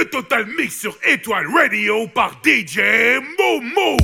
Le Total Mix sur Étoile Radio par DJ Momo.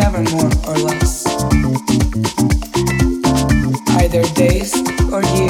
never more or less. Either days or years.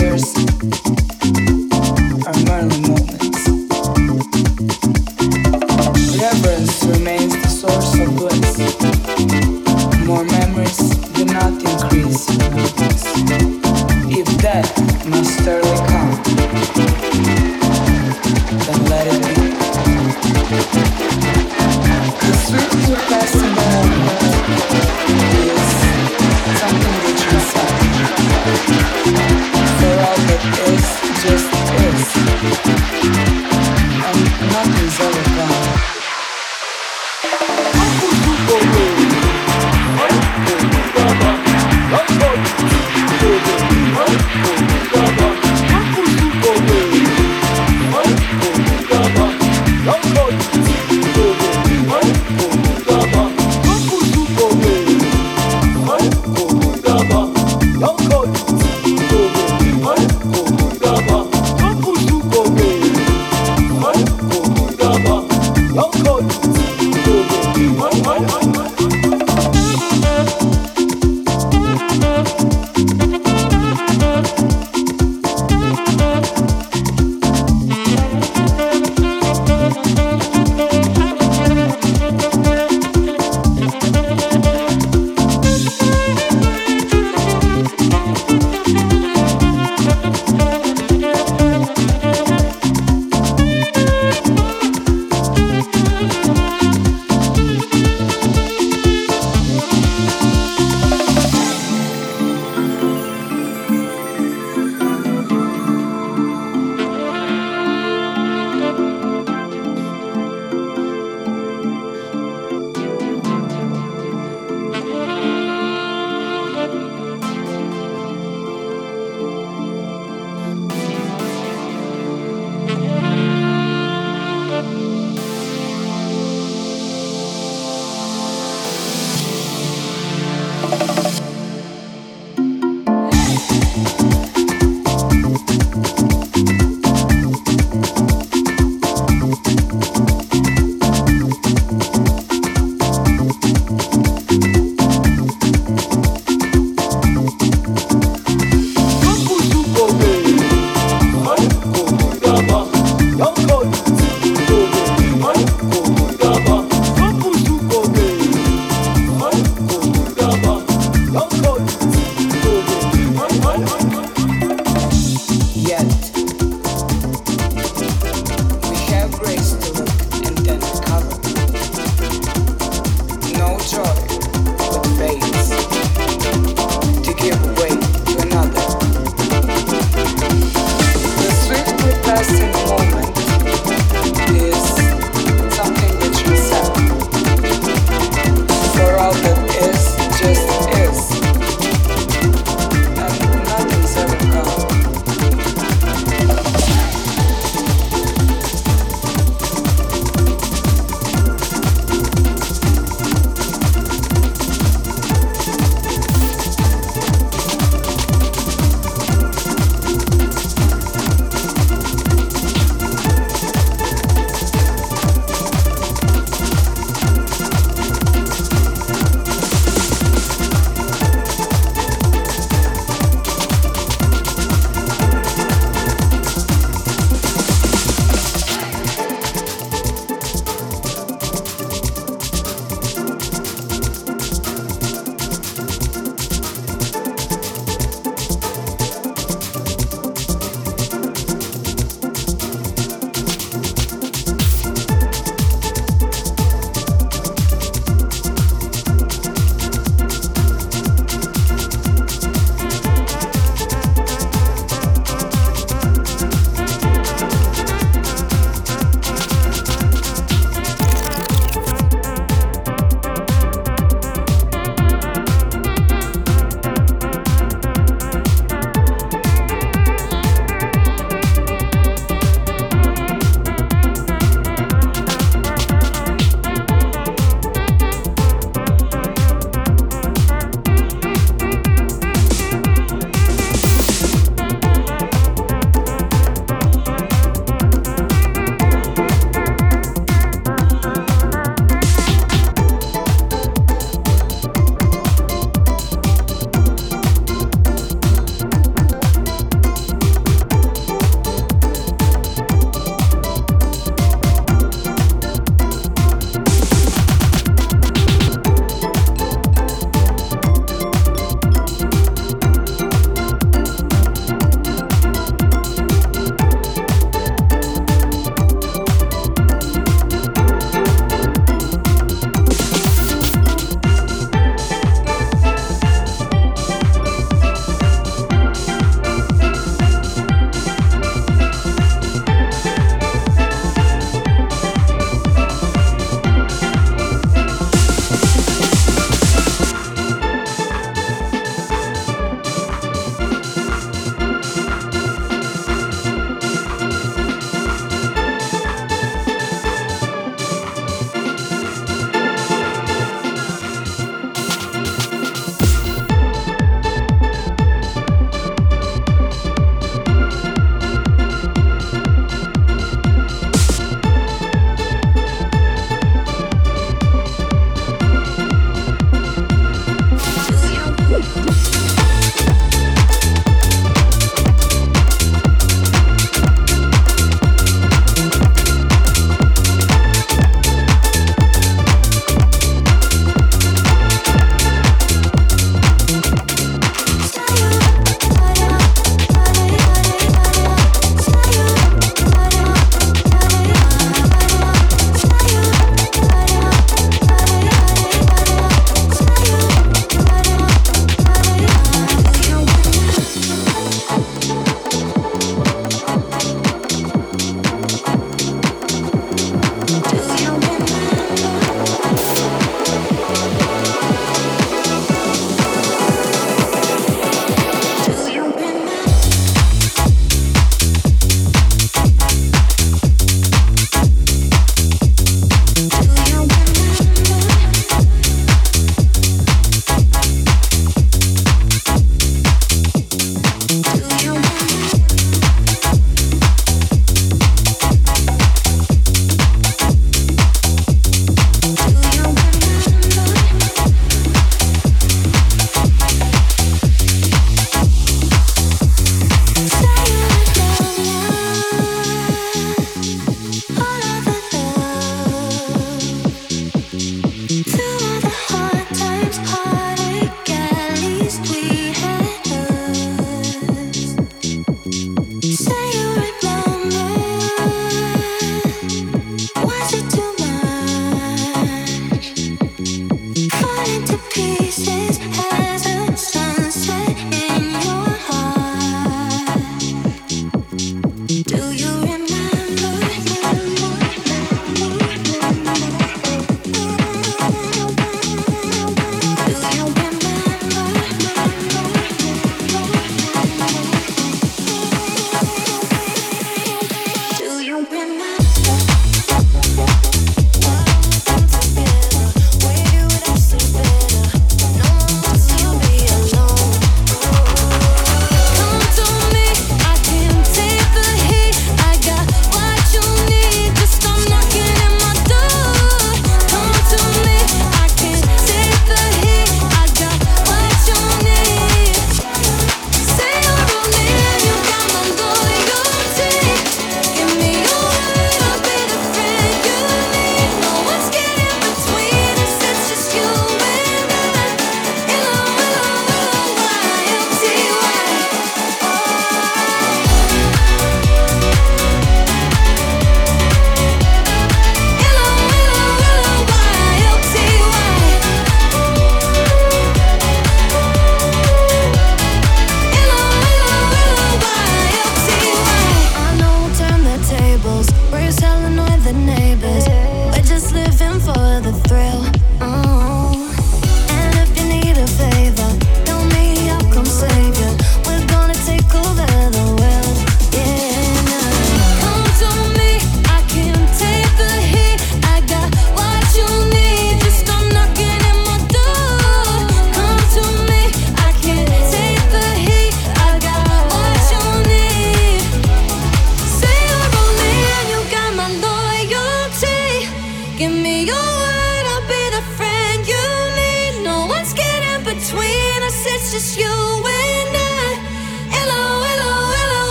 the thrill.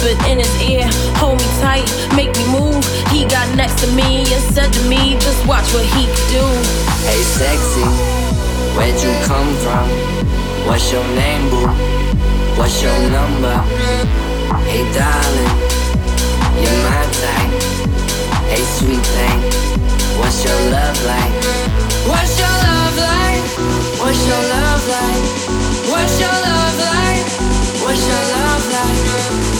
whispered in his ear, hold me tight, make me move. He got next to me and said to me, just watch what he do. Hey sexy, where'd you come from? What's your name, boo? What's your number? Hey darling, you're my type. Hey sweet thing, what's your love like? What's your love like? What's your love like? What's your love like? What's your love like?